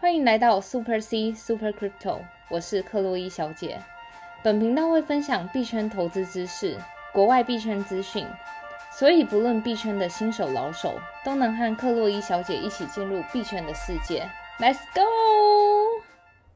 欢迎来到 Super C Super Crypto，我是克洛伊小姐。本频道会分享币圈投资知识、国外币圈资讯，所以不论币圈的新手老手，都能和克洛伊小姐一起进入币圈的世界。Let's go！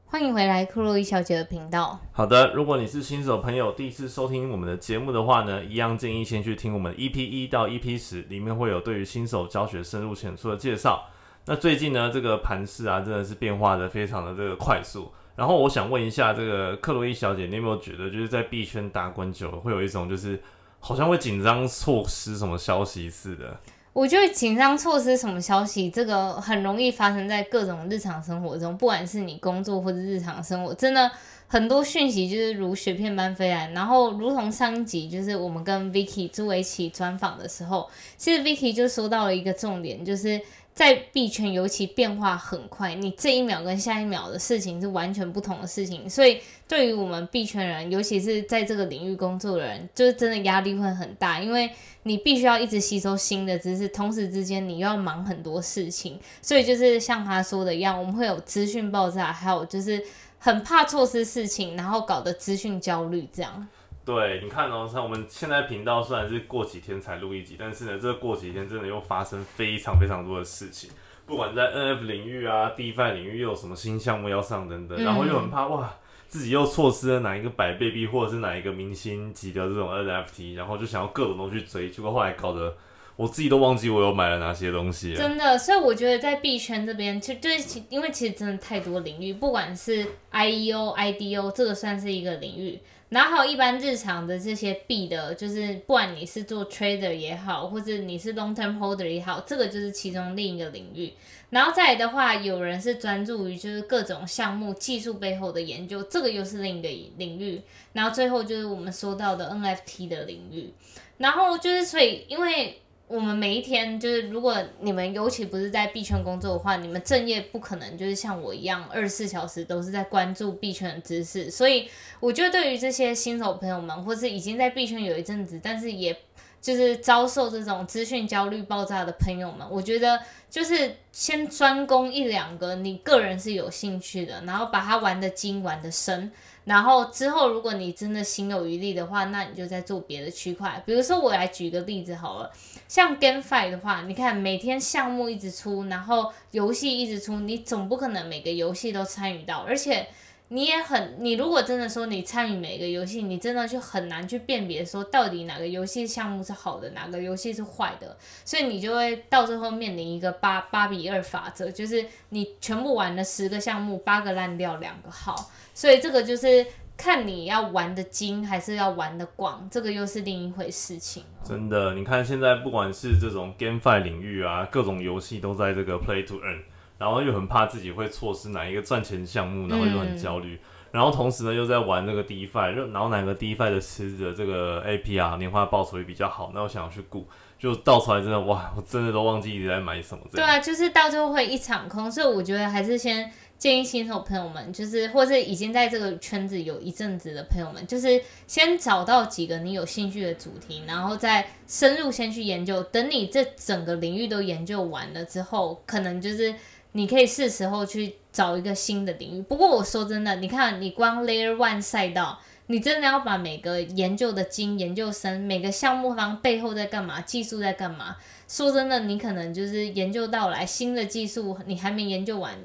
欢迎回来克洛伊小姐的频道。好的，如果你是新手朋友，第一次收听我们的节目的话呢，一样建议先去听我们 EP 一到 EP 十，里面会有对于新手教学深入浅出的介绍。那最近呢，这个盘势啊，真的是变化的非常的这个快速。然后我想问一下，这个克洛伊小姐，你有没有觉得，就是在币圈打滚久了，会有一种就是好像会紧张错失什么消息似的？我觉得紧张错失什么消息，这个很容易发生在各种日常生活中，不管是你工作或者日常生活，真的很多讯息就是如雪片般飞来。然后，如同上一集就是我们跟 Vicky 朱维奇专访的时候，其实 Vicky 就说到了一个重点，就是。在币圈尤其变化很快，你这一秒跟下一秒的事情是完全不同的事情，所以对于我们币圈人，尤其是在这个领域工作的人，就是真的压力会很大，因为你必须要一直吸收新的知识，同时之间你又要忙很多事情，所以就是像他说的一样，我们会有资讯爆炸，还有就是很怕错失事情，然后搞得资讯焦虑这样。对，你看哦，像我们现在频道虽然是过几天才录一集，但是呢，这过几天真的又发生非常非常多的事情，不管在 N F 领域啊、DeFi 领域又有什么新项目要上等等，然后又很怕哇，自己又错失了哪一个百倍币或者是哪一个明星级的这种 N F T，然后就想要各种东西去追，结果后来搞得我自己都忘记我有买了哪些东西。真的，所以我觉得在币圈这边，其实就是因为其实真的太多领域，不管是 I E O、I D O，这个算是一个领域。然后一般日常的这些币的，就是不管你是做 trader 也好，或者你是 long term holder 也好，这个就是其中另一个领域。然后再来的话，有人是专注于就是各种项目技术背后的研究，这个又是另一个领域。然后最后就是我们说到的 NFT 的领域。然后就是所以因为。我们每一天就是，如果你们尤其不是在币圈工作的话，你们正业不可能就是像我一样二十四小时都是在关注币圈的知识。所以，我觉得对于这些新手朋友们，或是已经在币圈有一阵子，但是也就是遭受这种资讯焦虑爆炸的朋友们，我觉得就是先专攻一两个你个人是有兴趣的，然后把它玩的精，玩的深。然后之后，如果你真的心有余力的话，那你就在做别的区块。比如说，我来举个例子好了，像 GameFi 的话，你看每天项目一直出，然后游戏一直出，你总不可能每个游戏都参与到，而且你也很，你如果真的说你参与每一个游戏，你真的就很难去辨别说到底哪个游戏项目是好的，哪个游戏是坏的，所以你就会到最后面临一个八八比二法则，就是你全部玩了十个项目，八个烂掉，两个好。所以这个就是看你要玩的精还是要玩的广，这个又是另一回事情。真的，你看现在不管是这种 GameFi 领域啊，各种游戏都在这个 Play to Earn，然后又很怕自己会错失哪一个赚钱项目，然后又很焦虑，然后同时呢又在玩那个 DeFi，然后哪个 DeFi 的池子的这个 APR 年化报酬率比较好，那我想要去顾，就倒出来真的哇，我真的都忘记一直在买什么。对啊，就是到最后会一场空，所以我觉得还是先。建议新手朋友们，就是或是已经在这个圈子有一阵子的朋友们，就是先找到几个你有兴趣的主题，然后再深入先去研究。等你这整个领域都研究完了之后，可能就是你可以是时候去找一个新的领域。不过我说真的，你看你光 Layer One 赛道，你真的要把每个研究的精、研究生，每个项目方背后在干嘛，技术在干嘛？说真的，你可能就是研究到来新的技术，你还没研究完。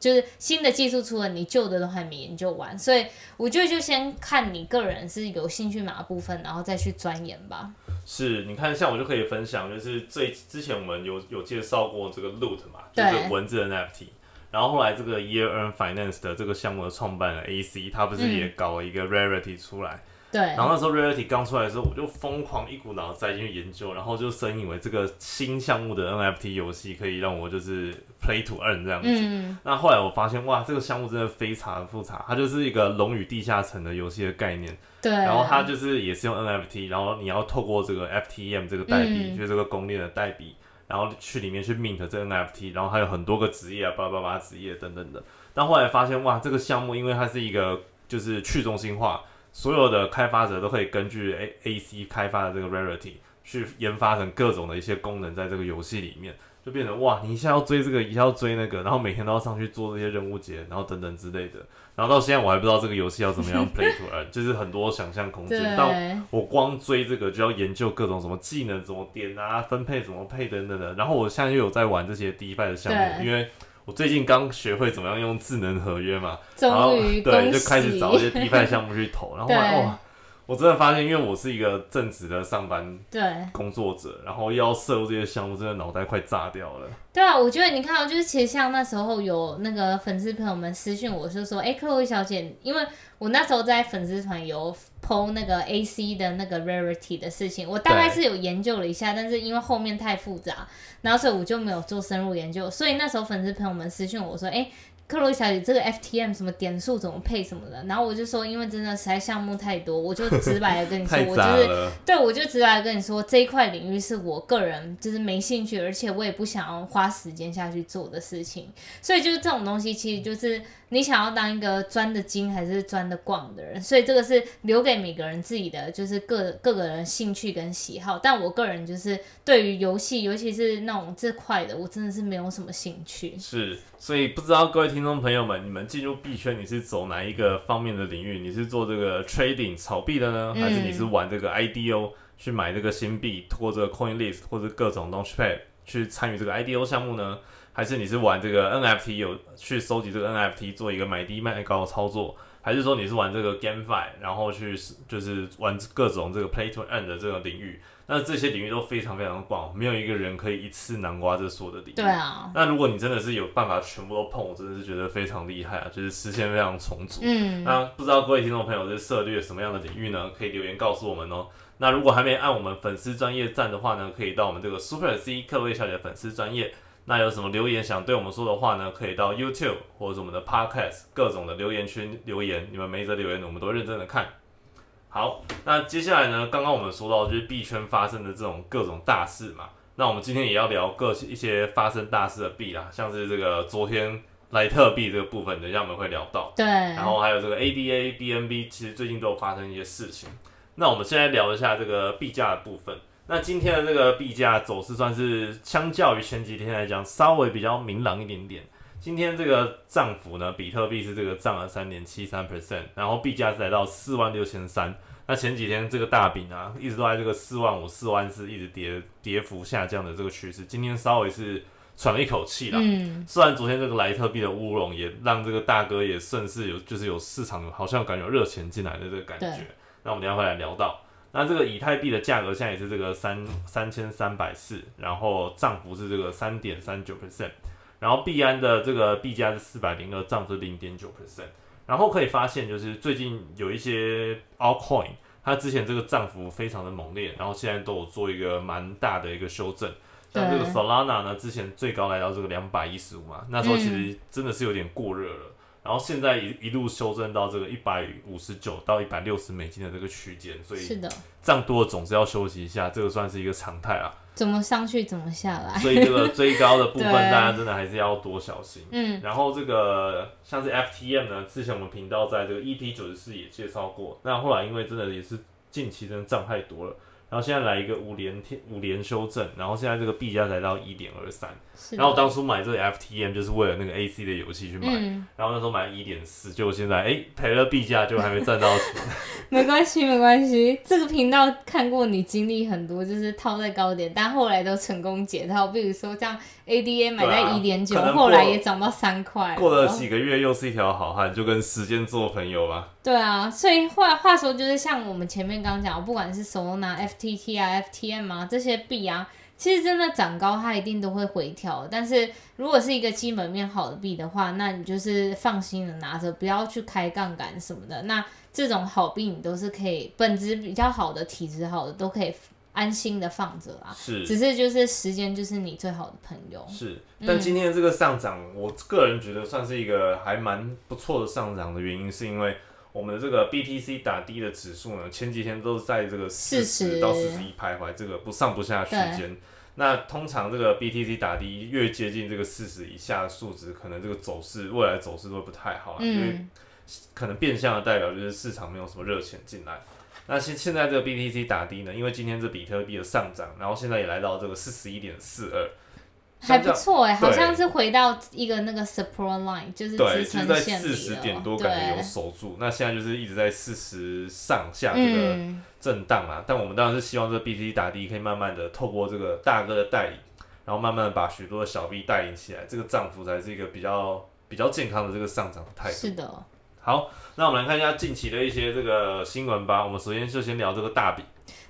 就是新的技术出了，你旧的都还没研究完，所以我觉得就先看你个人是有兴趣哪部分，然后再去钻研吧。是，你看像我就可以分享，就是最之前我们有有介绍过这个 Loot 嘛，就是文字 NFT，然后后来这个 Year Earn Finance 的这个项目的创办人 AC，他不是也搞了一个 Rarity 出来。对，然后那时候 Reality 刚出来的时候，我就疯狂一股脑栽进去研究，然后就深以为这个新项目的 NFT 游戏可以让我就是 Play to Earn 这样子。嗯。那后来我发现，哇，这个项目真的非常的复杂，它就是一个龙与地下城的游戏的概念。对。然后它就是也是用 NFT，然后你要透过这个 FTM 这个代币，就是这个公链的代币，然后去里面去 mint 这 NFT，然后还有很多个职业啊，巴拉巴拉职业等等的。但后来发现，哇，这个项目因为它是一个就是去中心化。所有的开发者都可以根据 A A C 开发的这个 Rarity 去研发成各种的一些功能，在这个游戏里面，就变成哇，你一下要追这个，一下要追那个，然后每天都要上去做这些任务节，然后等等之类的。然后到现在我还不知道这个游戏要怎么样 play to earn，就是很多想象空间。到我光追这个就要研究各种什么技能怎么点啊，分配怎么配等等的。然后我现在又有在玩这些 DeFi 的项目，因为我最近刚学会怎么样用智能合约嘛，然后对就开始找一些 DeFi 项目去投，然后哇。我真的发现，因为我是一个正职的上班对工作者，然后要涉入这些项目，真的脑袋快炸掉了。对啊，我觉得你看到，就是其实像那时候有那个粉丝朋友们私信我，就说：“哎，克洛伊小姐，因为我那时候在粉丝团有剖那个 AC 的那个 rarity 的事情，我大概是有研究了一下，但是因为后面太复杂，然后所以我就没有做深入研究。所以那时候粉丝朋友们私信我说：‘哎。’克洛伊小姐，这个 FTM 什么点数怎么配什么的，然后我就说，因为真的实在项目太多，我就直白的跟你说，我就是对我就直白的跟你说，这一块领域是我个人就是没兴趣，而且我也不想要花时间下去做的事情，所以就是这种东西，其实就是。你想要当一个钻的精还是钻的广的人，所以这个是留给每个人自己的，就是各各个人兴趣跟喜好。但我个人就是对于游戏，尤其是那种这块的，我真的是没有什么兴趣。是，所以不知道各位听众朋友们，你们进入币圈，你是走哪一个方面的领域？你是做这个 trading 炒币的呢，还是你是玩这个 IDO 去买这个新币，或者 CoinList 或者各种 Launchpad 去参与这个 IDO 项目呢？还是你是玩这个 NFT 有去收集这个 NFT 做一个买低卖高的操作，还是说你是玩这个 GameFi，然后去就是玩各种这个 Play to Earn 的这个领域？那这些领域都非常非常广，没有一个人可以一次囊括这所有的领域。对啊。那如果你真的是有办法全部都碰，我真的是觉得非常厉害啊，就是实现非常充足。嗯。那不知道各位听众朋友是涉猎什么样的领域呢？可以留言告诉我们哦。那如果还没按我们粉丝专业赞的话呢，可以到我们这个 Super C 克威小姐粉丝专业。那有什么留言想对我们说的话呢？可以到 YouTube 或者是我们的 Podcast 各种的留言区留言，你们每一则留言我们都认真的看。好，那接下来呢？刚刚我们说到就是币圈发生的这种各种大事嘛，那我们今天也要聊各一些发生大事的币啦，像是这个昨天莱特币这个部分，等一下我们会聊到。对。然后还有这个 ADA、BNB，其实最近都有发生一些事情。那我们现在聊一下这个币价的部分。那今天的这个币价走势算是相较于前几天来讲，稍微比较明朗一点点。今天这个涨幅呢，比特币是这个涨了三点七三 percent，然后币价是来到四万六千三。那前几天这个大饼啊，一直都在这个四万五、四万四，一直跌跌幅下降的这个趋势。今天稍微是喘了一口气啦。嗯。虽然昨天这个莱特币的乌龙也让这个大哥也顺势有，就是有市场好像感觉有热钱进来的这个感觉。那我们等下会来聊到。那这个以太币的价格现在也是这个三三千三百四，然后涨幅是这个三点三九 percent，然后币安的这个币价是四百零二，涨是零点九 percent，然后可以发现就是最近有一些 altcoin，它之前这个涨幅非常的猛烈，然后现在都有做一个蛮大的一个修正，像这个 Solana 呢，之前最高来到这个两百一十五嘛，那时候其实真的是有点过热了。然后现在一一路修正到这个一百五十九到一百六十美金的这个区间，所以是的，涨多了总是要休息一下，这个算是一个常态啊。怎么上去怎么下来，所以这个追高的部分，大家真的还是要多小心。嗯，然后这个像是 FTM 呢，之前我们频道在这个 EP 九十四也介绍过，那后来因为真的也是近期真的涨太多了。然后现在来一个五连天五连修正，然后现在这个币价才到一点二三，然后我当初买这个 FTM 就是为了那个 AC 的游戏去买，然后那时候买一点四，结果现在哎赔了币价就还没赚到钱。没关系没关系，这个频道看过你经历很多，就是套在高点，但后来都成功解套，比如说像 ADA 买在一点九，后来也涨到三块，过了几个月又是一条好汉，就跟时间做朋友吧。对啊，所以话话说就是像我们前面刚刚讲，不管是 Solana、FTT 啊、FTM 啊这些币啊，其实真的涨高它一定都会回调。但是如果是一个基本面好的币的话，那你就是放心的拿着，不要去开杠杆什么的。那这种好病你都是可以，本质比较好的、体质好的都可以安心的放着啊。是，只是就是时间就是你最好的朋友。是，但今天这个上涨，我个人觉得算是一个还蛮不错的上涨的原因，是因为。我们的这个 BTC 打低的指数呢，前几天都是在这个四十到四十一徘徊，这个不上不下区间。那通常这个 BTC 打低越接近这个四十以下的数值，可能这个走势未来走势都不太好，因为可能变相的代表就是市场没有什么热钱进来。那现现在这个 BTC 打低呢，因为今天这比特币的上涨，然后现在也来到这个四十一点四二。还不错哎、好像是回到一个那个 support line，就是对，支就是在四十了点多感觉有守住，那现在就是一直在四十上下这个嗯，震荡啊。但我们当然是希望这个 BTC 打低可以慢慢的透过这个大哥的带领，然后慢慢的把许多的小币带领起来，这个涨幅才是一个比较比较健康的这个上涨的态度。是的，好，那我们来看一下近期的一些这个新闻吧。我们首先就先聊这个大饼。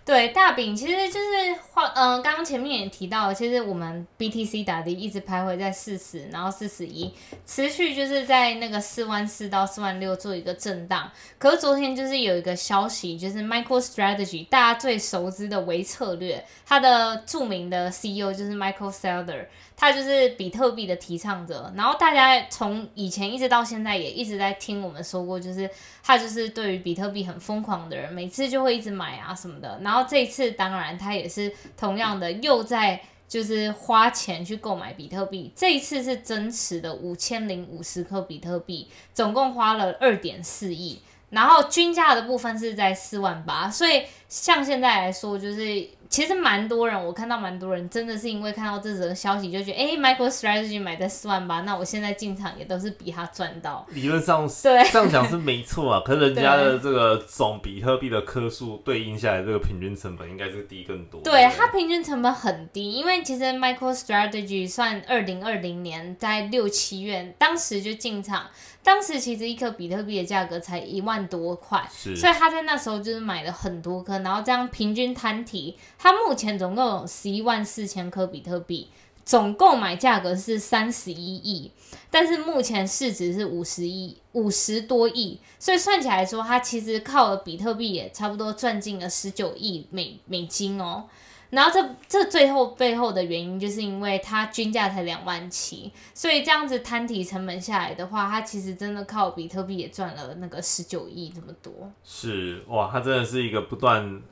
对大饼其实就是话，嗯、刚刚前面也提到，其实我们 BTC 打的一直徘徊在四十，然后四十一，持续就是在那个四万四到四万六做一个震荡。可是昨天就是有一个消息，就是 MicroStrategy 大家最熟知的微策略，它的著名的 CEO 就是 Michael Saylor，他就是比特币的提倡者。然后大家从以前一直到现在也一直在听我们说过，就是他就是对于比特币很疯狂的人，每次就会一直买啊什么的。然后这一次当然他也是同样的又在。就是花钱去购买比特币，这一次是增持的五千零五十颗比特币，总共花了二点四亿，然后均价的部分是在四万八，所以像现在来说，就是其实蛮多人，我看到蛮多人真的是因为看到这则消息就觉得，哎，Michael Strategy 买在四万八，那我现在进场也都是比他赚到。理论上是对这样讲是没错啊，可是人家的这个总比特币的颗数对应下来，这个平均成本应该是低更多。对，不它平均成本很低，因为其实 Michael Strategy 算二零二零年在六七月，当时就进场，当时其实一颗比特币的价格才一万多块，是所以他在那时候就是买了很多颗，然后这样平均摊提，他目前总共有十一万四千颗比特币，总购买价格是三十一亿，但是目前市值是五十亿，五十多亿，所以算起来说，他其实靠了比特币也差不多赚进了十九亿美美金哦。然后这这最后背后的原因，就是因为它均价才两万七，所以这样子摊体成本下来的话，它其实真的靠比特币也赚了那个十九亿这么多。是哇，它真的是一个不断，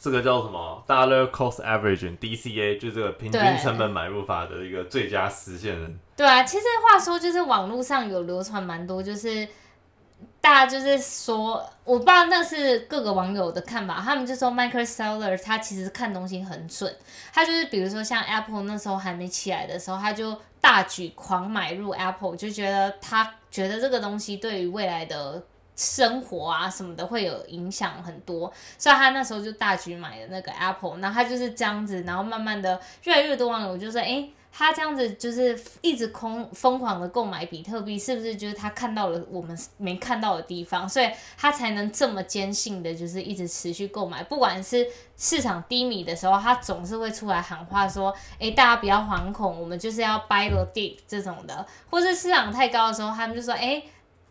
这个叫什么 dollar cost averaging DCA，就这个平均成本买入法的一个最佳实现人。对啊，其实话说就是网络上有流传蛮多，就是大家就是说，我不知道那是各个网友的看法，他们就说 Michael Saylor 他其实看东西很准，他就是比如说像 Apple 那时候还没起来的时候，他就大举狂买入 Apple，就觉得他觉得这个东西对于未来的。生活啊什么的会有影响很多，所以他那时候就大举买了那个 Apple，然后他就是这样子，然后慢慢的越来越多网友就说，哎、他这样子就是一直空疯狂的购买比特币，是不是就是他看到了我们没看到的地方，所以他才能这么坚信的，就是一直持续购买，不管是市场低迷的时候，他总是会出来喊话说，诶，大家不要惶恐，我们就是要 buy the dip 这种的，或是市场太高的时候，他们就说，诶。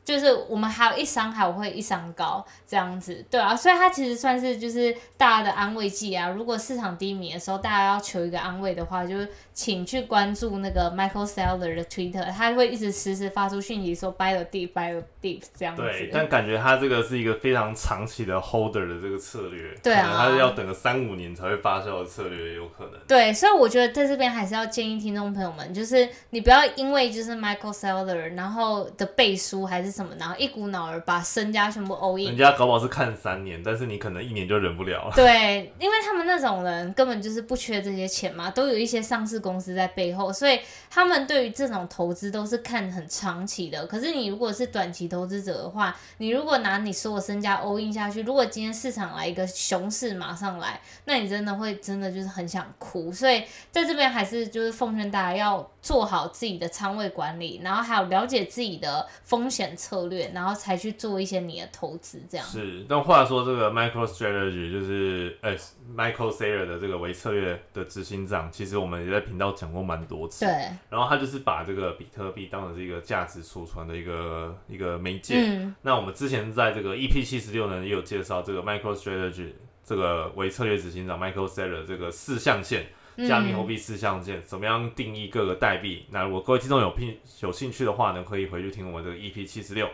就是我们还有一伤还会一伤高这样子，对啊，所以它其实算是就是大家的安慰剂啊。如果市场低迷的时候，大家要求一个安慰的话，就是请去关注那个 Michael Saylor 的 Twitter，他会一直实时发出讯息说 buy the dip，buy the dip 这样子。对，但感觉他这个是一个非常长期的 holder 的这个策略，对啊他是要等个三五年才会发酵的策略，也有可能。对，所以我觉得在这边还是要建议听众朋友们，就是你不要因为就是 Michael Saylor 然后的背书还是什么，然后一股脑儿把身家全部 all in 人。家搞不好是看三年，但是你可能一年就忍不了了。对，因为他们那种人根本就是不缺这些钱嘛，都有一些上市公司在背后，所以他们对于这种投资都是看很长期的。可是你如果是短期投资者的话，你如果拿你所有身家 all in 下去，如果今天市场来一个熊市马上来，那你真的会真的就是很想哭。所以在这边还是就是奉劝大家要做好自己的仓位管理，然后还有了解自己的风险策略，然后才去做一些你的投资这样。是，但话说这个 MicroStrategy 就是呃、Michael Saylor 的这个微策略的执行长，其实我们也在频道讲过蛮多次。对，然后他就是把这个比特币当成是一个价值储存的一个一个媒介。嗯，那我们之前在这个 EP 七十六呢，也有介绍这个 MicroStrategy 这个微策略执行长 Michael Saylor 这个四象限。加密货币四象限怎么样定义各个代币？那如果各位听众有兴有兴趣的话呢，可以回去听我们这个 EP 七十六。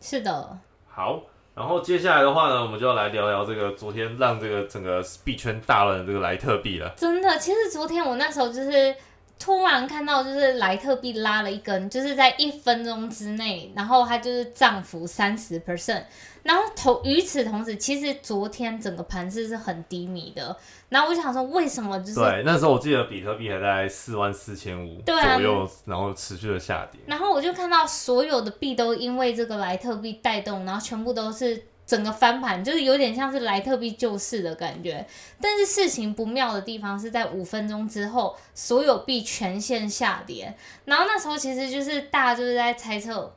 是的。好，然后接下来的话呢，我们就要来聊聊这个昨天让这个整个币圈大乱的这个莱特币了。真的，其实昨天我那时候就是突然看到就是莱特币拉了一根，就是在一分钟之内，然后它就是涨幅三十 percent。然后同与此同时，其实昨天整个盘势是很低迷的。然后我想说，为什么就是对那时候我记得比特币还在四万四千五左右，然后持续的下跌。然后我就看到所有的币都因为这个莱特币带动，然后全部都是整个翻盘，就是有点像是莱特币救市的感觉。但是事情不妙的地方是在五分钟之后，所有币全线下跌。然后那时候其实就是大家就是在猜测。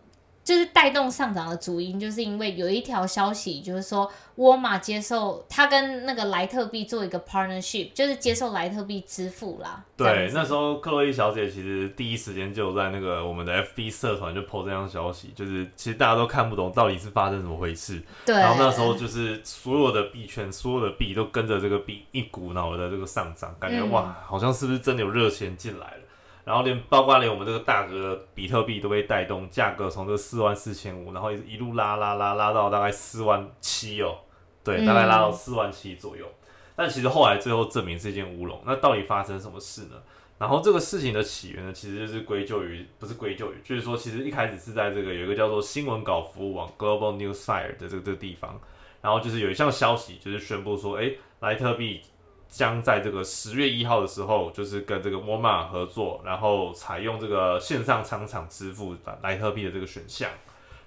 就是带动上涨的主因，就是因为有一条消息，就是说沃尔玛接受他跟那个莱特币做一个 partnership，就是接受莱特币支付啦。对，那时候克洛伊小姐其实第一时间就在那个我们的 FB 社团就 po 这样消息，就是其实大家都看不懂到底是发生什么回事。对，然后那时候就是所有的币圈，所有的币都跟着这个币一股脑的这个上涨，感觉、嗯哇，好像是不是真的有热钱进来了？然后连包括连我们这个大哥的比特币都被带动，价格从这四万四千五，然后一一路拉拉拉拉到大概四万七哦，对，嗯大概拉到四万七左右。但其实后来最后证明是一件乌龙。那到底发生什么事呢？然后这个事情的起源呢，其实就是归咎于不是归咎于，就是说其实一开始是在这个有一个叫做新闻稿服务网 Global Newsfire 的这个这个地方，然后就是有一项消息就是宣布说，哎，莱特币将在这个十月一号的时候，就是跟这个沃尔玛合作，然后采用这个线上商场支付的莱特币的这个选项。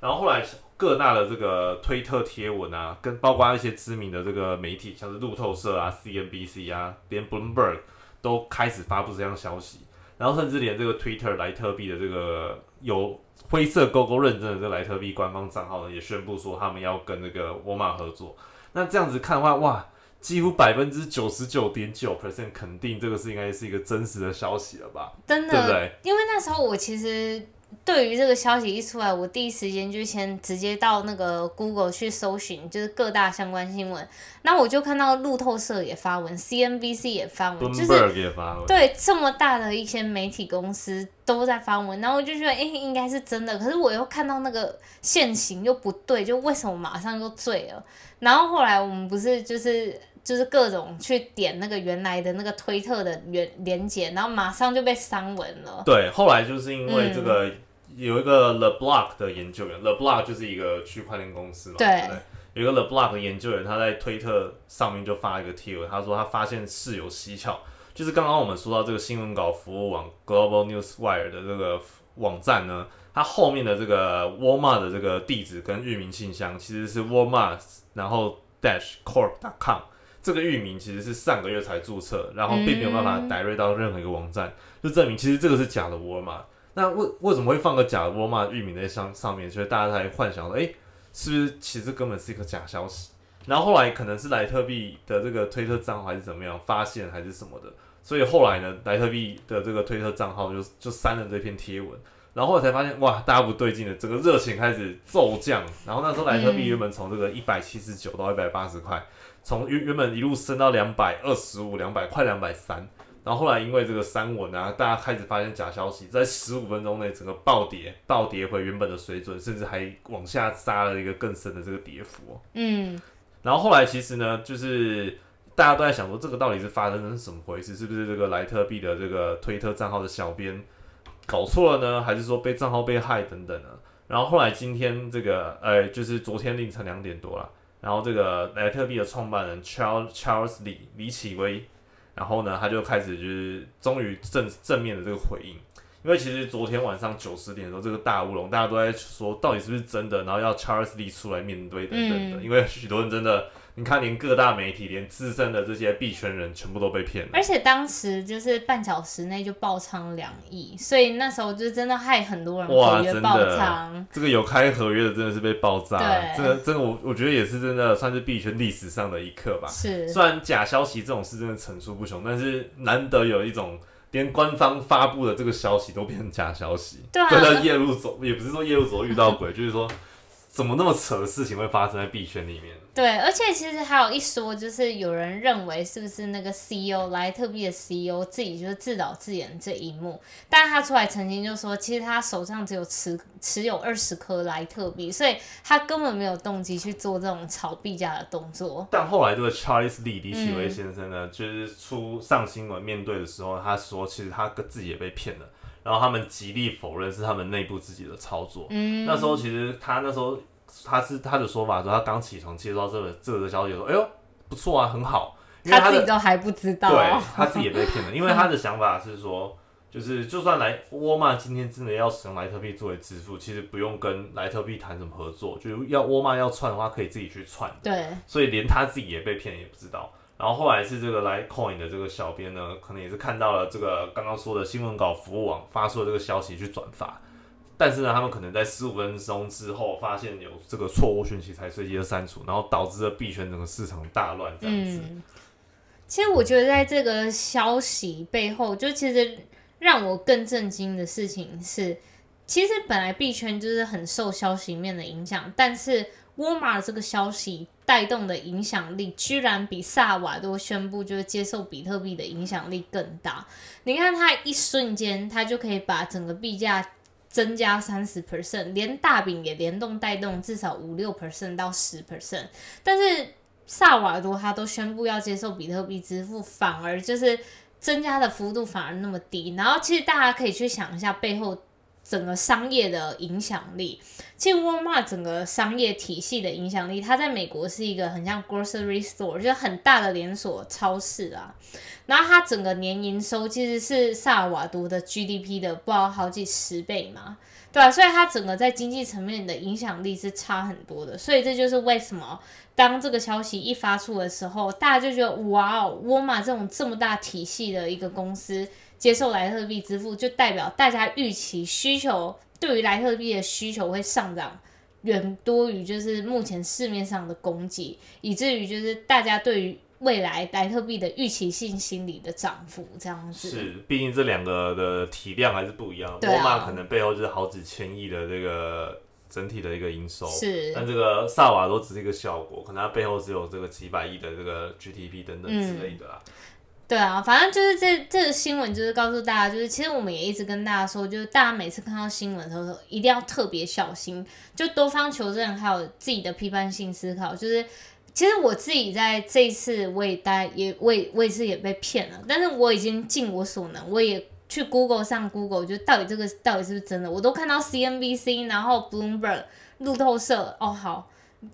然后后来各大的这个推特贴文啊，跟包括一些知名的这个媒体，像是路透社啊、CNBC 啊，连 Bloomberg 都开始发布这样消息。然后甚至连这个 Twitter 莱特币的这个有灰色勾勾认证的这个莱特币官方账号呢，也宣布说他们要跟这个沃尔玛合作。那这样子看的话，哇，几乎百分之九十九点九 percent 肯定这个是应该是一个真实的消息了吧？真的，对不对？因为那时候我其实对于这个消息一出来，我第一时间就先直接到那个 Google 去搜寻，就是各大相关新闻。那我就看到路透社也发文，CNBC 也发文，就是 Bloomberg 也发文，对这么大的一些媒体公司都在发文，然后我就觉得，哎、应该是真的。可是我又看到那个现行又不对，就为什么马上就醉了？然后后来我们不是就是就是各种去点那个原来的那个推特的原连接，然后马上就被删文了。对，后来就是因为这个、嗯有一个 The Block 的研究员，The Block 就是一个区块链公司嘛，对不对？有一个 The Block 的研究员，他在推特上面就发了一个贴文，他说他发现事有蹊跷，就是刚刚我们说到这个新闻稿服务网 Global Newswire 的这个网站呢，它后面的这个 Walmart 的这个地址跟域名信箱其实是 Walmart，然后 dash corp.com。这个域名其实是上个月才注册，然后并没有办法嗯 direct 到任何一个网站，就证明其实这个是假的沃尔玛。那为为什么会放个假的沃尔玛域名在上上面？所以大家才幻想说，哎、是不是其实根本是一个假消息？然后后来可能是莱特币的这个推特账号还是怎么样发现还是什么的，所以后来呢，莱特币的这个推特账号就就删了这篇贴文。然后才发现，哇，大家不对劲了，整个热情开始骤降。然后那时候莱特币嗯原本从这个一百七十九到一百八十块，从原原本一路升到两百二十五、两百快两百三。然后后来因为这个三文啊，大家开始发现假消息，在十五分钟内整个暴跌，暴跌回原本的水准，甚至还往下杀了一个更深的这个跌幅、哦。嗯，然后后来其实呢，就是大家都在想说，这个到底是发生了什么回事？是不是这个莱特币的这个推特账号的小编搞错了呢？还是说被账号被害等等呢？然后后来今天这个，呃，就是昨天凌晨两点多了，然后这个莱特币的创办人 Charles Charles 李李启威，然后呢，他就开始就是终于正正面的这个回应。因为其实昨天晚上九十点的时候，这个大乌龙，大家都在说到底是不是真的，然后要 Charles Lee 出来面对等等的。嗯因为许多人真的，你看连各大媒体，连资深的这些币圈人，全部都被骗了。而且当时就是半小时内就爆仓两亿，所以那时候就真的害很多人哇合约爆仓。这个有开合约的真的是被爆炸这个真的我我觉得也是真的算是币圈历史上的一刻吧。是，虽然假消息这种事真的层出不穷，但是难得有一种连官方发布的这个消息都变成假消息，对啊夜路走也不是说夜路走遇到鬼，就是说怎么那么扯的事情会发生在币圈里面？对，而且其实还有一说，就是有人认为是不是那个 CEO 莱特币的 CEO 自己就是自导自演这一幕，但是他出来曾经就说，其实他手上只有持持有二十颗莱特币，所以他根本没有动机去做这种炒币价的动作。但后来这个 Charles Lee 李启威先生呢，就是出上新闻面对的时候，他说其实他自己也被骗了，然后他们极力否认是他们内部自己的操作。嗯，那时候其实他那时候他是他的说法说他刚起床接到这个这个消息说，哎呦不错啊，很好，因为他自己都还不知道。对他自己也被骗了，因为他的想法是说。就是，就算来沃尔玛今天真的要使用莱特币作为支付，其实不用跟莱特币谈什么合作，就是要沃尔玛要串的话，可以自己去串。对，所以连他自己也被骗，也不知道。然后后来是这个 Litecoin 的这个小编呢，可能也是看到了这个刚刚说的新闻稿服务网发出的这个消息去转发，但是呢，他们可能在十五分钟之后发现有这个错误讯息，才随即的删除，然后导致了币圈整个市场大乱这样子。其实我觉得在这个消息背后，就其实让我更震惊的事情是，其实本来币圈就是很受消息面的影响，但是沃尔玛这个消息带动的影响力，居然比萨瓦多宣布就是接受比特币的影响力更大。你看，它一瞬间，它就可以把整个币价增加三十 percent，连大饼也联动带动至少五六 percent 到十 percent，但是萨瓦多他都宣布要接受比特币支付，反而就是增加的幅度反而那么低。然后其实大家可以去想一下背后整个商业的影响力。其实沃尔玛整个商业体系的影响力，它在美国是一个很像 grocery store，就是很大的连锁超市啊。然后它整个年营收其实是萨尔瓦多的 GDP 的不知道好几十倍嘛，对啊，所以它整个在经济层面的影响力是差很多的。所以这就是为什么当这个消息一发出的时候，大家就觉得哇哦，沃尔玛这种这么大体系的一个公司接受莱特币支付，就代表大家预期需求对于莱特币的需求会上涨。远多于就是目前市面上的供给，以至于就是大家对于未来莱特币的预期性心理的涨幅这样子。是，毕竟这两个的体量还是不一样。对啊沃尔玛可能背后就是好几千亿的这个整体的一个营收，是但这个萨瓦多只是一个效果，可能它背后只有这个几百亿的这个 GDP 等等之类的啦。对啊，反正就是这这个新闻就是告诉大家，就是其实我们也一直跟大家说，就是大家每次看到新闻的时候，一定要特别小心，就多方求证，还有自己的批判性思考。就是其实我自己在这一次，我也待也我也我也是也被骗了，但是我已经尽我所能，我也去 Google 上 Google，就到底这个到底是不是真的，我都看到 CNBC，然后 Bloomberg、路透社，哦好。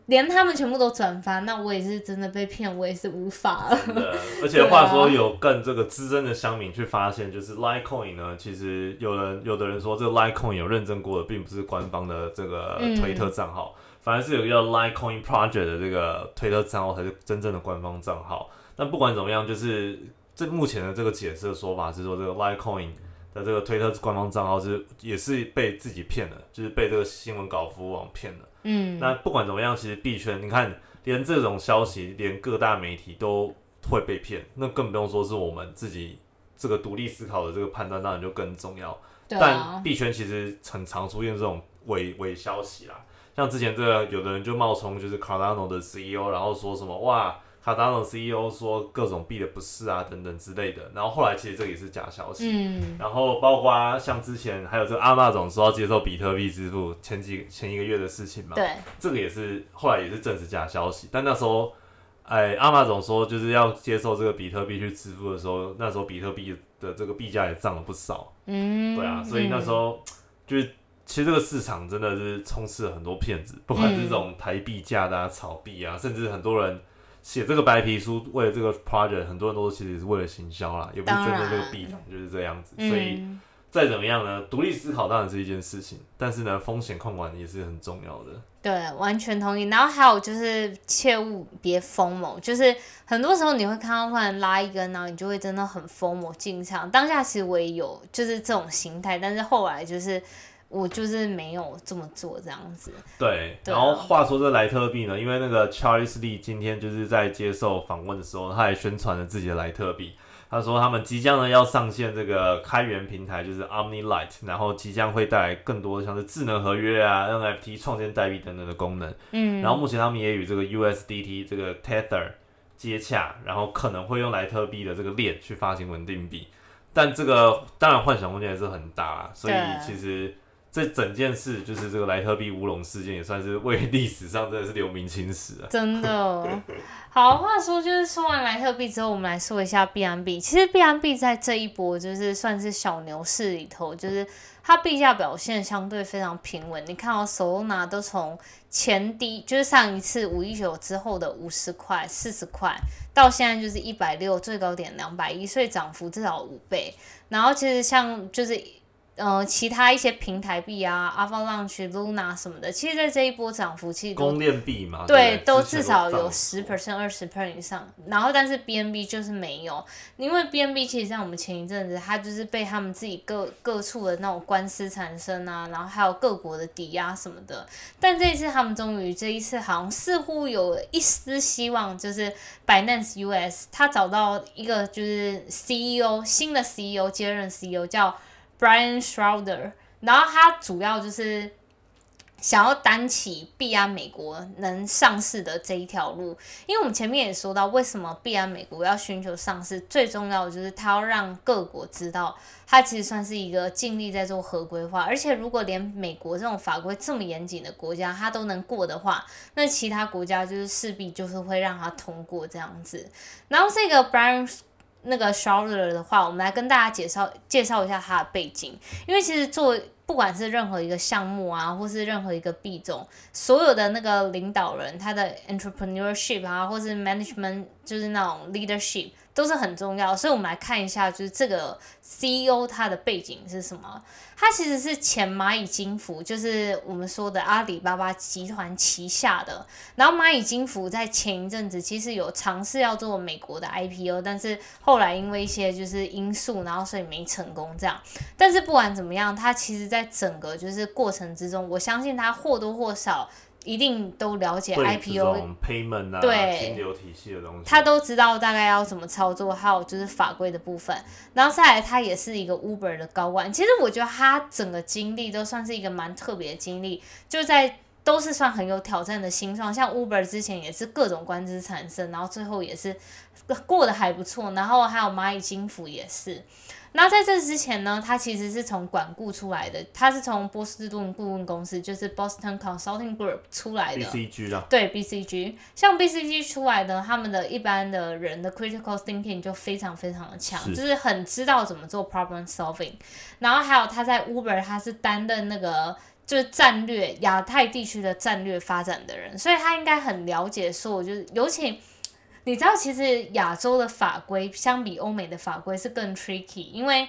连他们全部都转发，那我也是真的被骗，我也是无法了。而且话说有更这个资深的乡民去发现，就是 Litecoin 呢，其实有人有的人说这个 Litecoin 有认证过的，并不是官方的这个嗯推特账号，反而是有一个叫 Litecoin Project 的这个推特账号才是真正的官方账号。但不管怎么样，就是这目前的这个解释的说法是说，这个 Litecoin 的这个推特官方账号是也是被自己骗了，就是被这个新闻稿服务网骗了。嗯，那不管怎么样，其实币圈你看，连这种消息，连各大媒体都会被骗，那更不用说是我们自己这个独立思考的这个判断，当然就更重要。对啊但，币圈其实很常出现这种伪伪消息啦，像之前这个有的人就冒充就是 Cardano 的 CEO，然后说什么哇，Cardano CEO 说各种币的不是啊等等之类的，然后后来其实这个也是假消息。嗯，然后包括像之前还有这个阿玛总说要接受比特币支付，前几前一个月的事情嘛，对，这个也是后来也是证实假消息，但那时候，哎，阿玛总说就是要接受这个比特币去支付的时候，那时候比特币的这个币价也涨了不少，嗯，对啊，所以那时候就是其实这个市场真的是充斥了很多骗子，不管是这种台币价的啊、炒币啊，甚至很多人写这个白皮书为了这个 project，很多人都其实是为了行销啦，也不是真的这个币涨就是这样子，嗯，所以。再怎么样呢，独立思考当然是一件事情，但是呢，风险控管也是很重要的。对，完全同意。然后还有就是，切勿别疯魔，就是很多时候你会看到突然拉一根，然后你就会真的很疯魔进场。当下其实我也有就是这种心态，但是后来就是我就是没有这么做这样子。对，然后话说这莱特币呢，因为那个 Charles Lee 今天就是在接受访问的时候，他也宣传了自己的莱特币。他说他们即将呢要上线这个开源平台，就是 Omni Light，然后即将会带来更多像是智能合约啊、NFT 创建代币等等的功能。嗯，然后目前他们也与这个 USDT 这个 Tether 接洽，然后可能会用莱特币的这个链去发行稳定币。但这个当然幻想空间还是很大啊，所以其实这整件事就是这个莱特币乌龙事件，也算是为历史上真的是留名青史啊。真的。好，话说就是说完莱特币之后，我们来说一下 BNB。其实 BNB 在这一波就是算是小牛市里头，就是它币价表现相对非常平稳。你看到 Solana 都从前低，就是上一次五一九之后的五十块、四十块，到现在就是一百六，最高点两百一，所以涨幅至少五倍。然后其实像就是。呃，其他一些平台币啊，Avalanche、Luna 什么的，其实在这一波涨幅，其实都公链币嘛，对，都至少有涨十 percent、二十 percent 以上。然后，但是 BNB 就是没有，因为 BNB 其实像我们前一阵子，它就是被他们自己各各处的那种官司缠身啊，然后还有各国的抵押什么的。但这一次，他们终于这一次好像似乎有一丝希望，就是 Binance US 他找到一个就是 CEO 新的 CEO 接任 CEO 叫 Brian Schroeder，然后他主要就是想要担起币安美国能上市的这一条路，因为我们前面也说到，为什么币安美国要寻求上市，最重要的就是它要让各国知道，它其实算是一个尽力在做合规化，而且如果连美国这种法规这么严谨的国家它都能过的话，那其他国家就是势必就是会让它通过这样子。然后这个 Brian 那个 Shawler 的话，我们来跟大家介绍介绍一下他的背景，因为其实做不管是任何一个项目啊，或是任何一个币种，所有的那个领导人他的 entrepreneurship 啊，或是 management 就是那种 leadership 都是很重要，所以我们来看一下，就是这个 CEO 他的背景是什么。他其实是前蚂蚁金服，就是我们说的阿里巴巴集团旗下的。然后蚂蚁金服在前一阵子其实有尝试要做美国的 IPO，但是后来因为一些就是因素，然后所以没成功这样。但是不管怎么样，他其实在整个就是过程之中，我相信他或多或少一定都了解 IPO 种 payment 啊，对金流体系的东西，他都知道大概要怎么操作，还有就是法规的部分。然后再来，他也是一个 Uber 的高管。其实我觉得他整个经历都算是一个蛮特别的经历，就在都是算很有挑战的新创。像 Uber 之前也是各种官司产生，然后最后也是过得还不错。然后还有蚂蚁金服也是。那在这之前呢，他其实是从管顾出来的，他是从波士顿顾问公司，就是 Boston Consulting Group 出来的。BCG 啦，对 BCG，像 BCG 出来的，他们的一般的人的 critical thinking 就非常非常的强，是就是很知道怎么做 problem solving。然后还有他在 Uber，他是担任那个就是战略亚太地区的战略发展的人，所以他应该很了解说，就是尤其。你知道，其实亚洲的法规相比欧美的法规是更 tricky，因为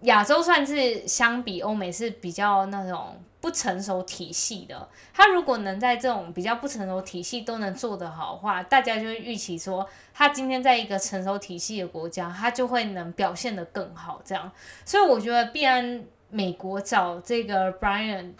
亚洲算是相比欧美是比较那种不成熟体系的。他如果能在这种比较不成熟体系都能做得好的话，大家就会预期说，他今天在一个成熟体系的国家，他就会能表现得更好。这样，所以我觉得必然美国找这个 Brian，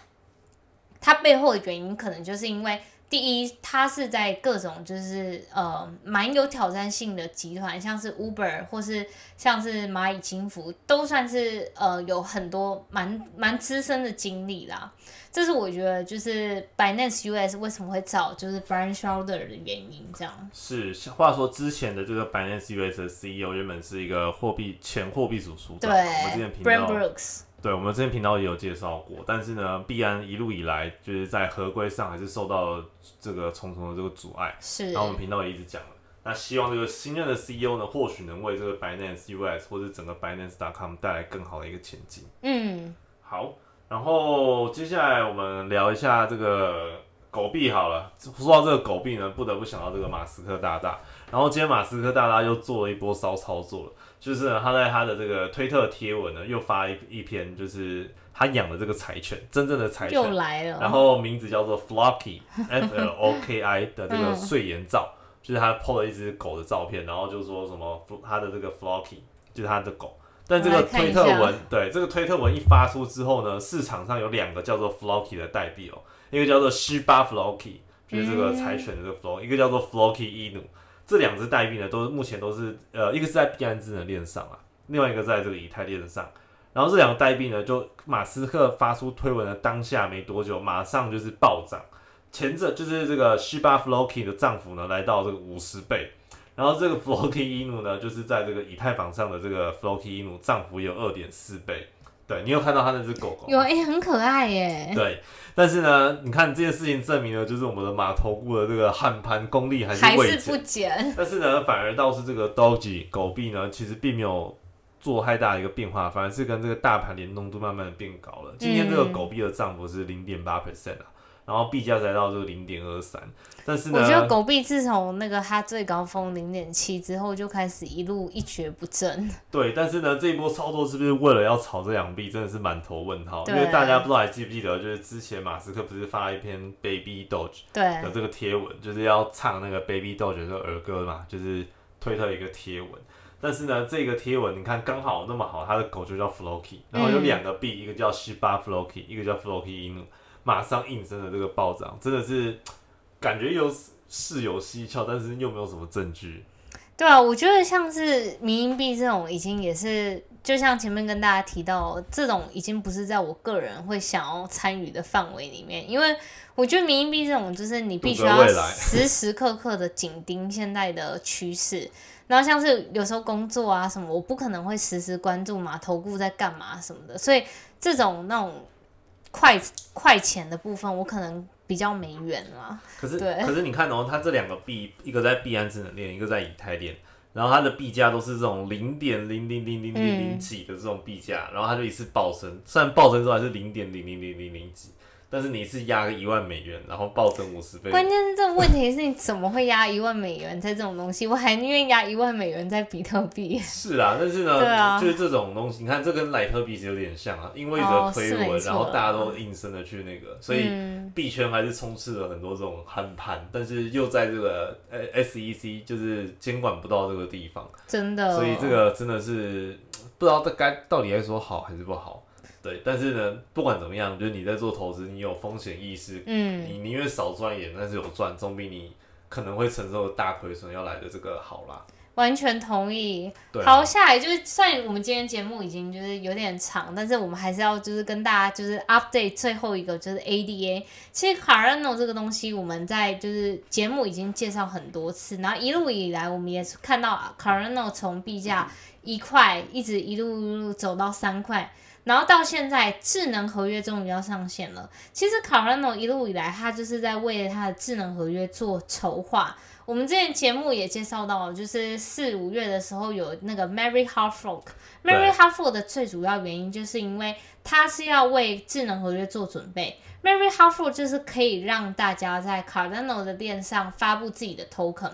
他背后的原因可能就是因为。第一，它是在各种就是呃蛮有挑战性的集团，像是 Uber 或是像是蚂蚁金服，都算是呃有很多蛮蛮资深的经历啦。这是我觉得就是 Binance US 为什么会找就是 Brian Schroeder 的原因，这样。是，话说之前的这个 Binance US 的 CEO 原本是一个货币前货币署署长，对我们之前频，Brand 道 Brooks，对，我们之前频道也有介绍过，但是呢，币安一路以来就是在合规上还是受到这个重重的这个阻碍。是然后我们频道也一直讲了，那希望这个新任的 CEO 呢，或许能为这个 Binance US 或者整个 Binance.com 带来更好的一个前进。嗯，好，然后接下来我们聊一下这个狗币好了。说到这个狗币呢，不得不想到这个马斯克大大。然后今天马斯克大大又做了一波骚操作了，就是呢他在他的这个推特贴文呢，又发一一篇，就是他养的这个柴犬，真正的柴犬，又来了。然后名字叫做 Flocky F L O K I 的这个睡颜照，就是他 PO 了一只狗的照片，然后就说什么他的这个 Flocky 就是他的狗。但这个推特文，对这个推特文一发出之后呢，市场上有两个叫做 Flocky 的代币哦，一个叫做 Shiba Flocky，就是这个柴犬的这个 Flocky，、一个叫做 Flocky 伊努。这两只代币呢，都目前都是呃，一个是在币安智能链上啊，另外一个在这个以太链上。然后这两个代币呢，就马斯克发出推文的当下没多久，马上就是暴涨。前者就是这个 Shiba Floki 的涨幅呢，来到这个五十倍。然后这个 Floki Inu 呢，就是在这个以太坊上的这个 Floki Inu 涨幅有二点四倍。对你有看到他那只狗狗？有哎，很可爱耶。对，但是呢，你看这件事情证明了，就是我们的马头部的这个焊盘功力还是未不减。但是呢，反而倒是这个 Doge 狗币呢，其实并没有做太大的一个变化，反而是跟这个大盘联动度慢慢的变高了。今天这个狗币的涨幅是零点八 percent 啊。然后币价才到这个零点二三，但是呢，我觉得狗币自从那个它最高峰零点七之后，就开始一路一蹶不振。对，但是呢，这一波操作是不是为了要炒这两币，真的是满头问号。因为大家不知道还记不记得，就是之前马斯克不是发了一篇 Baby Doge 的这个贴文，就是要唱那个 Baby Doge 的儿歌嘛，就是推特一个贴文。但是呢，这个贴文你看刚好那么好，他的狗就叫 Floki，然后有两个币，一个叫 Shiba Floki，一个叫 Floki Inu。马上应声的这个暴涨，真的是 感觉有事有蹊跷，但是又没有什么证据。对啊，我觉得像是民营币这种，已经也是就像前面跟大家提到，这种已经不是在我个人会想要参与的范围里面，因为我觉得民营币这种，就是你必须要时时刻刻的紧盯现在的趋势，然后像是有时候工作啊什么，我不可能会时时关注码头部在干嘛什么的，所以这种那种。快快钱的部分，我可能比较没缘啦。可是，可是你看哦，它这两个币，一个在币安智能链，一个在以太链，然后它的币价都是这种零点零零零零零零几的这种币价，然后它就一次暴升，虽然暴升之后还是零点零零零零零几。但是你是压个一万美元，然后暴增五十倍。关键是这个问题是你怎么会压一万美元在这种东西？我还宁愿压一万美元在比特币。是啊，但是呢，就是这种东西，你看这跟莱特币是有点像啊，因为着推文，然后大家都应声的去那个，所以币圈还是充斥了很多这种憨盘，但是又在这个呃 SEC 就是监管不到这个地方，真的，所以这个真的是不知道这该到底该说好还是不好。对，但是呢，不管怎么样，就是你在做投资，你有风险意识，嗯，你宁愿少赚一点，但是有赚，总比你可能会承受大亏损要来的这个好啦。完全同意。好，下来就是算我们今天节目已经就是有点长，但是我们还是要就是跟大家就是 update 最后一个就是 ADA。其实 Cardano 这个东西我们在就是节目已经介绍很多次，然后一路以来我们也是看到 Cardano 从币价一块一直一路一路走到三块。然后到现在，智能合约终于要上线了。其实 Cardano 一路以来，它就是在为了它的智能合约做筹划。我们之前节目也介绍到，就是四五月的时候有那个 Mary Hard Fork。Mary Hard Fork 的最主要原因就是因为它是要为智能合约做准备。Mary Hard Fork 就是可以让大家在 Cardano 的链上发布自己的 token。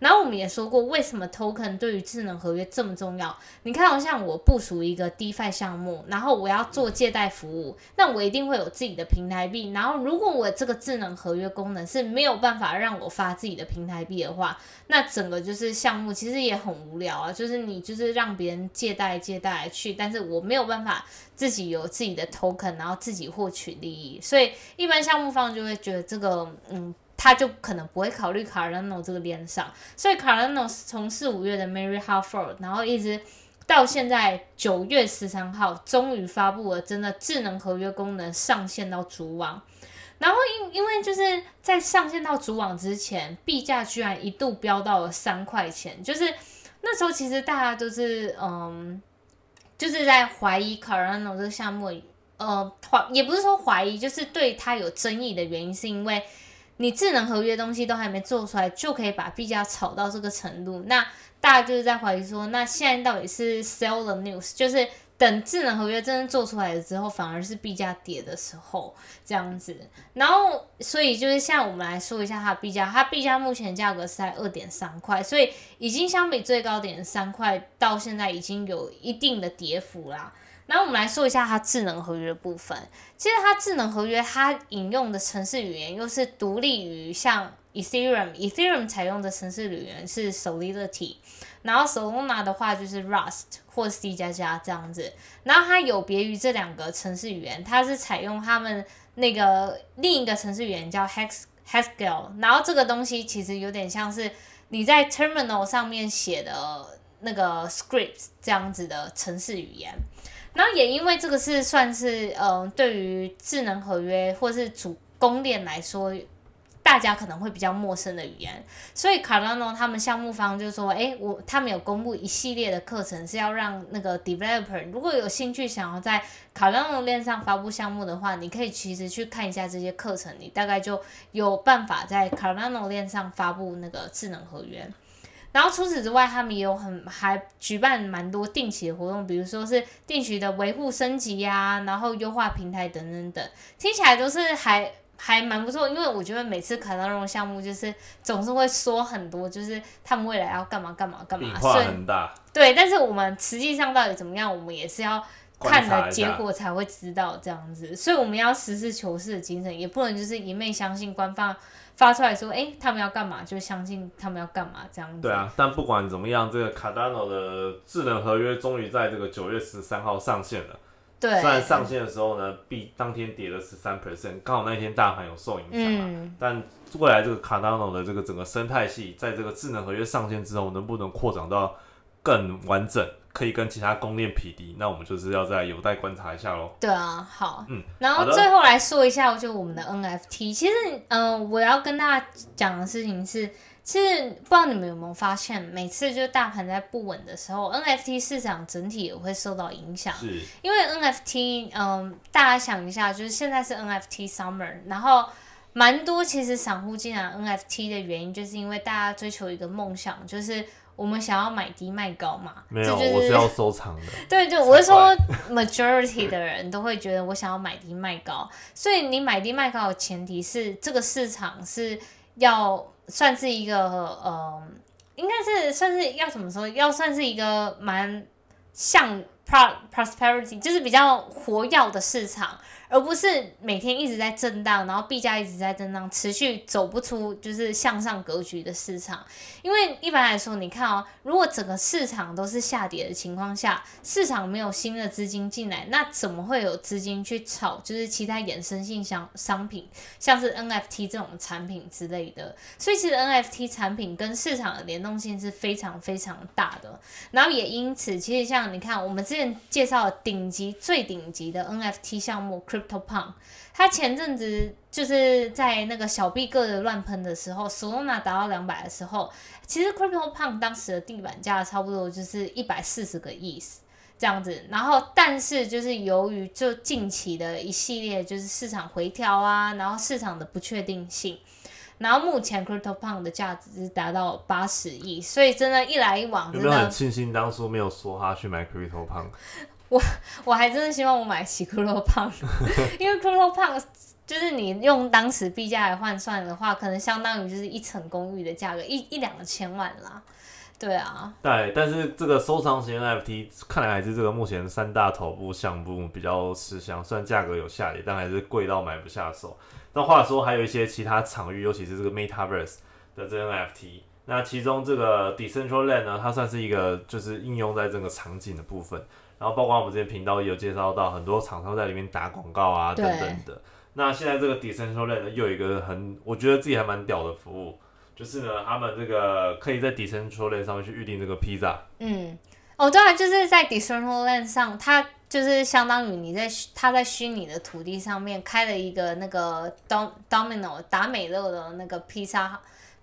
然后我们也说过，为什么 token 对于智能合约这么重要？你看，像我部署一个 DeFi 项目，然后我要做借贷服务，那我一定会有自己的平台币。然后，如果我这个智能合约功能是没有办法让我发自己的平台币的话，那整个就是项目其实也很无聊啊。就是你就是让别人借贷借贷去，但是我没有办法自己有自己的 token，然后自己获取利益。所以，一般项目方就会觉得这个，嗯。他就可能不会考虑 Cardano 这个链上，所以 Cardano 从四五月的 Mary Harford，然后一直到现在九月十三号，终于发布了真的智能合约功能上线到主网。然后因因为就是在上线到主网之前，币价居然一度飙到了三块钱，就是那时候其实大家都是嗯，就是在怀疑 Cardano 这个项目，呃怀也不是说怀疑，就是对它有争议的原因是因为。你智能合约东西都还没做出来，就可以把币价炒到这个程度，那大家就是在怀疑说，那现在到底是 sell the news，就是等智能合约真正做出来了之后，反而是币价跌的时候这样子。然后，所以就是现在我们来说一下它的币价，它币价目前价格是在二点三块，所以已经相比最高点三块到现在已经有一定的跌幅啦。那我们来说一下它智能合约的部分。其实它智能合约，它引用的程式语言又是独立于像 Ethereum，Ethereum 采用的程式语言是 Solidity，然后 Solana 的话就是 Rust 或 C 加加这样子。然后它有别于这两个程式语言，它是采用他们那个另一个程式语言叫 Hex Haskell。然后这个东西其实有点像是你在 terminal 上面写的那个 script 这样子的程式语言。然后也因为这个是算是呃，对于智能合约或是主公链来说。大家可能会比较陌生的语言，所以 Cardano 他们项目方就说：“哎，我他们有公布一系列的课程，是要让那个 developer 如果有兴趣想要在 Cardano 链上发布项目的话，你可以其实去看一下这些课程，你大概就有办法在 Cardano 链上发布那个智能合约。然后除此之外，他们也有很还举办蛮多定期的活动，比如说是定期的维护升级呀，然后优化平台等等等，听起来都是还。还蛮不错，因为我觉得每次卡到这种项目，就是总是会说很多，就是他们未来要干嘛干嘛干嘛，变化很大。对，但是我们实际上到底怎么样，我们也是要看的结果才会知道这样子。所以我们要实事求是的精神，也不能就是一昧相信官方发出来说，哎，他们要干嘛就相信他们要干嘛这样子。对啊，但不管怎么样，这个卡达诺的智能合约终于在这个九月十三号上线了。对虽然上线的时候呢，币当天跌了十三 percent，刚好那天大盘有受影响啊。但未来这个 Cardano 的这个整个生态系，在这个智能合约上线之后，能不能扩展到更完整，可以跟其他公链匹敌？那我们就是要再有待观察一下喽。对啊，好，嗯，然后最后来说一下，就我们的 NFT。其实，嗯，我要跟大家讲的事情是。其实不知道你们有没有发现，每次就大盘在不稳的时候，NFT 市场整体也会受到影响。是，因为 NFT，嗯，大家想一下，就是现在是 NFT summer，然后蛮多其实散户进来 NFT 的原因，就是因为大家追求一个梦想，就是我们想要买低卖高嘛。没有，我是要收藏的。对 对，我是说 majority 的人都会觉得我想要买低卖高，所以你买低卖高的前提是这个市场是要。算是一个呃，应该是算是要怎么说？要算是一个蛮像 prosperity，就是比较活跃的市场。而不是每天一直在震荡，然后币价一直在震荡，持续走不出就是向上格局的市场。因为一般来说，你看哦，如果整个市场都是下跌的情况下，市场没有新的资金进来，那怎么会有资金去炒就是其他衍生性商商品，像是 NFT 这种产品之类的？所以其实 NFT 产品跟市场的联动性是非常非常大的。然后也因此，其实像你看，我们之前介绍顶级最顶级的 NFT 项目。CryptoPunk，它前阵子就是在那个小币个的乱喷的时候，Solana 达到两百的时候，其实 CryptoPunk 当时的地板价差不多就是一百四十个亿这样子。然后，但是就是由于就近期的一系列就是市场回调啊，然后市场的不确定性，然后目前 CryptoPunk 的价值是达到八十亿，所以真的，一来一往，有没有很庆幸当初没有说他去买 CryptoPunk？我 我还真的希望我买起骷髅胖，因为骷髅胖就是你用当时币价来换算的话，可能相当于就是一层公寓的价格，一一两千万啦。对啊，对，但是这个收藏型 NFT 看来还是这个目前三大头部项目比较吃香，虽然价格有下跌，但还是贵到买不下手。那话说，还有一些其他场域，尤其是这个 Metaverse 的这 NFT，那其中这个 Decentraland 呢，它算是一个就是应用在这个场景的部分。然后包括我们这边频道也有介绍到很多厂商在里面打广告啊等等的。那现在这个 Decentraland 又有一个很，我觉得自己还蛮屌的服务，就是呢，他们这个可以在 Decentraland 上面去预定这个披萨。嗯，哦，对啊，就是在 Decentraland 上，它就是相当于你在它在虚拟的土地上面开了一个那个 Dom Domino 达美乐的那个披萨。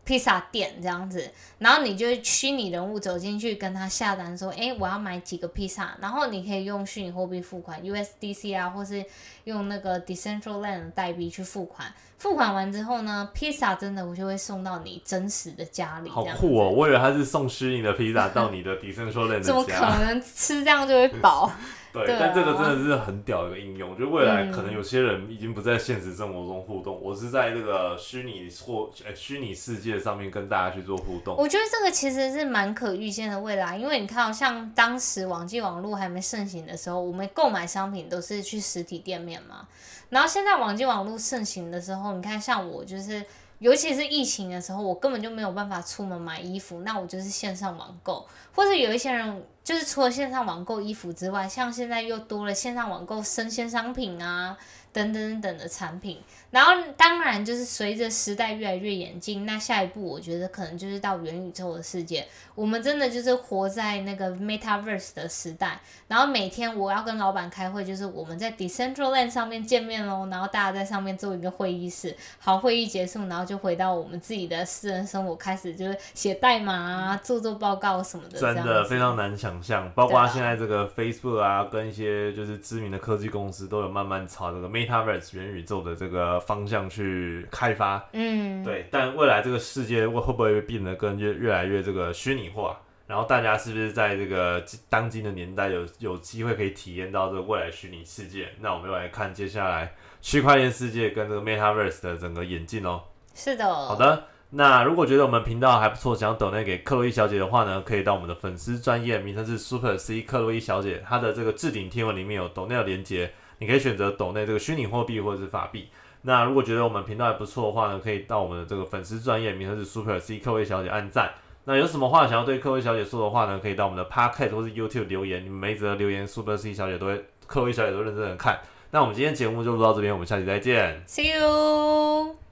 披萨店这样子，然后你就虚拟人物走进去跟他下单，说：“哎，我要买几个披萨。”然后你可以用虚拟货币付款，USDC 啊，或是用那个 Decentraland 代币去付款。付款完之后呢，披萨真的我就会送到你真实的家里。好酷哦！我以为他是送虚拟的披萨 到你的 Decentraland 的家。怎么可能吃这样就会饱？对，但这个真的是很屌的一个应用。就未来可能有些人已经不在现实生活中互动，我是在这个虚拟或诶虚拟世界上面跟大家去做互动。我觉得这个其实是蛮可预见的未来，因为你看，像当时网际网络还没盛行的时候，我们购买商品都是去实体店面嘛。然后现在网际网络盛行的时候，你看像我就是。尤其是疫情的时候，我根本就没有办法出门买衣服，那我就是线上网购，或者有一些人就是除了线上网购衣服之外，像现在又多了线上网购生鲜商品啊，等等等等的产品。然后当然就是随着时代越来越演进，那下一步我觉得可能就是到元宇宙的世界。我们真的就是活在那个 Metaverse 的时代。然后每天我要跟老板开会，就是我们在 Decentraland 上面见面喽，然后大家在上面做一个会议室。好，会议结束，然后就回到我们自己的私人生活，开始就是写代码啊，做做报告什么的。真的非常难想象，包括现在这个 Facebook 啊，跟一些就是知名的科技公司都有慢慢朝这个 Metaverse 元宇宙的这个方向去开发。嗯，对。但未来这个世界会会不会变得更越越来越这个虚拟化？然后大家是不是在这个当今的年代有有机会可以体验到这个未来虚拟世界？那我们又来看接下来区块链世界跟这个 Metaverse 的整个演进哦。是的。好的，那如果觉得我们频道还不错，想要抖内给克洛伊小姐的话呢，可以到我们的粉丝专业名称是 Super C 克洛伊小姐，她的这个置顶贴文里面有抖内的连接，你可以选择抖内这个虚拟货币或者是法币。那如果觉得我们频道还不错的话呢，可以到我们的这个粉丝专业名称是 Super C 客位小姐按赞。那有什么话想要对客位小姐说的话呢？可以到我们的 Podcast 或是 YouTube 留言，你们每则留言，Super C 小姐都会，客位小姐都认真的看。那我们今天节目就录到这边，我们下期再见，See you。